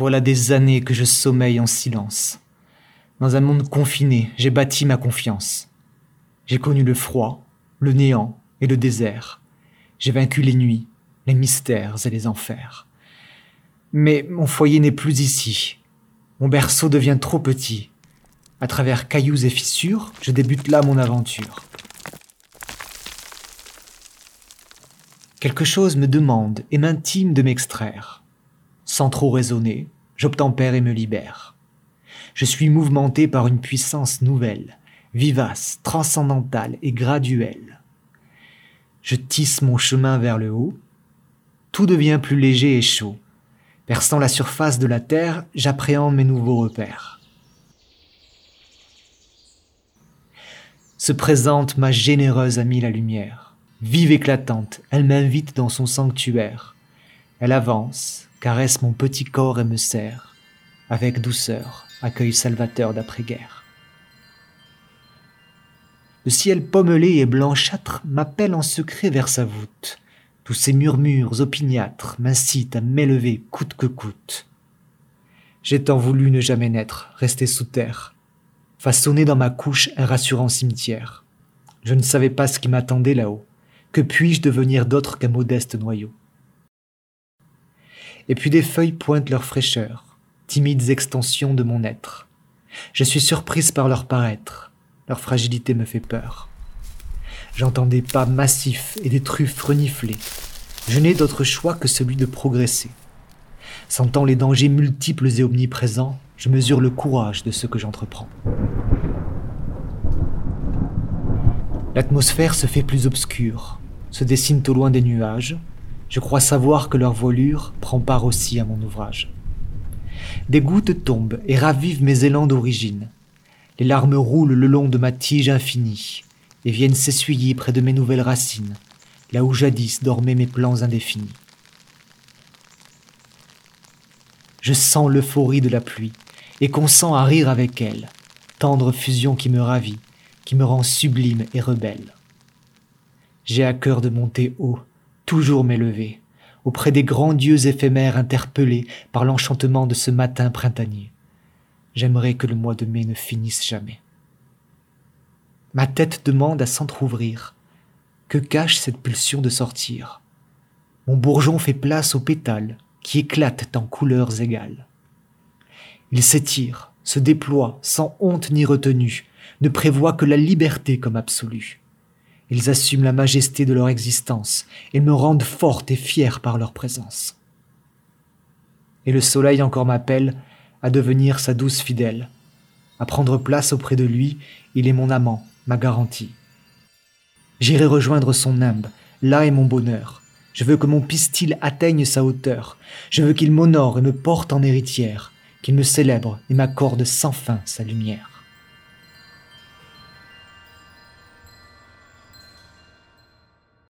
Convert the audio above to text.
Voilà des années que je sommeille en silence. Dans un monde confiné, j'ai bâti ma confiance. J'ai connu le froid, le néant et le désert. J'ai vaincu les nuits, les mystères et les enfers. Mais mon foyer n'est plus ici. Mon berceau devient trop petit. À travers cailloux et fissures, je débute là mon aventure. Quelque chose me demande et m'intime de m'extraire. Sans trop raisonner, j'obtempère et me libère. Je suis mouvementé par une puissance nouvelle, vivace, transcendantale et graduelle. Je tisse mon chemin vers le haut. Tout devient plus léger et chaud. Perçant la surface de la terre, j'appréhende mes nouveaux repères. Se présente ma généreuse amie la lumière. Vive éclatante, elle m'invite dans son sanctuaire. Elle avance, caresse mon petit corps et me serre, avec douceur, accueil salvateur d'après-guerre. Le ciel pommelé et blanchâtre m'appelle en secret vers sa voûte. Tous ces murmures opiniâtres m'incitent à m'élever coûte que coûte. J'ai tant voulu ne jamais naître, rester sous terre, façonner dans ma couche un rassurant cimetière. Je ne savais pas ce qui m'attendait là-haut. Que puis-je devenir d'autre qu'un modeste noyau? Et puis des feuilles pointent leur fraîcheur, timides extensions de mon être. Je suis surprise par leur paraître, leur fragilité me fait peur. J'entends des pas massifs et des truffes renifler. Je n'ai d'autre choix que celui de progresser. Sentant les dangers multiples et omniprésents, je mesure le courage de ce que j'entreprends. L'atmosphère se fait plus obscure, se dessinent au loin des nuages, je crois savoir que leur voilure prend part aussi à mon ouvrage. Des gouttes tombent et ravivent mes élans d'origine. Les larmes roulent le long de ma tige infinie et viennent s'essuyer près de mes nouvelles racines, là où jadis dormaient mes plans indéfinis. Je sens l'euphorie de la pluie et consens à rire avec elle, tendre fusion qui me ravit, qui me rend sublime et rebelle. J'ai à cœur de monter haut, toujours m'élever, auprès des grands dieux éphémères interpellés par l'enchantement de ce matin printanier. J'aimerais que le mois de mai ne finisse jamais. Ma tête demande à s'entr'ouvrir. Que cache cette pulsion de sortir? Mon bourgeon fait place aux pétales qui éclatent en couleurs égales. Il s'étire, se déploie sans honte ni retenue, ne prévoit que la liberté comme absolue. Ils assument la majesté de leur existence et me rendent forte et fière par leur présence. Et le soleil encore m'appelle à devenir sa douce fidèle. À prendre place auprès de lui, il est mon amant, ma garantie. J'irai rejoindre son nimbe, là est mon bonheur. Je veux que mon pistil atteigne sa hauteur. Je veux qu'il m'honore et me porte en héritière, qu'il me célèbre et m'accorde sans fin sa lumière.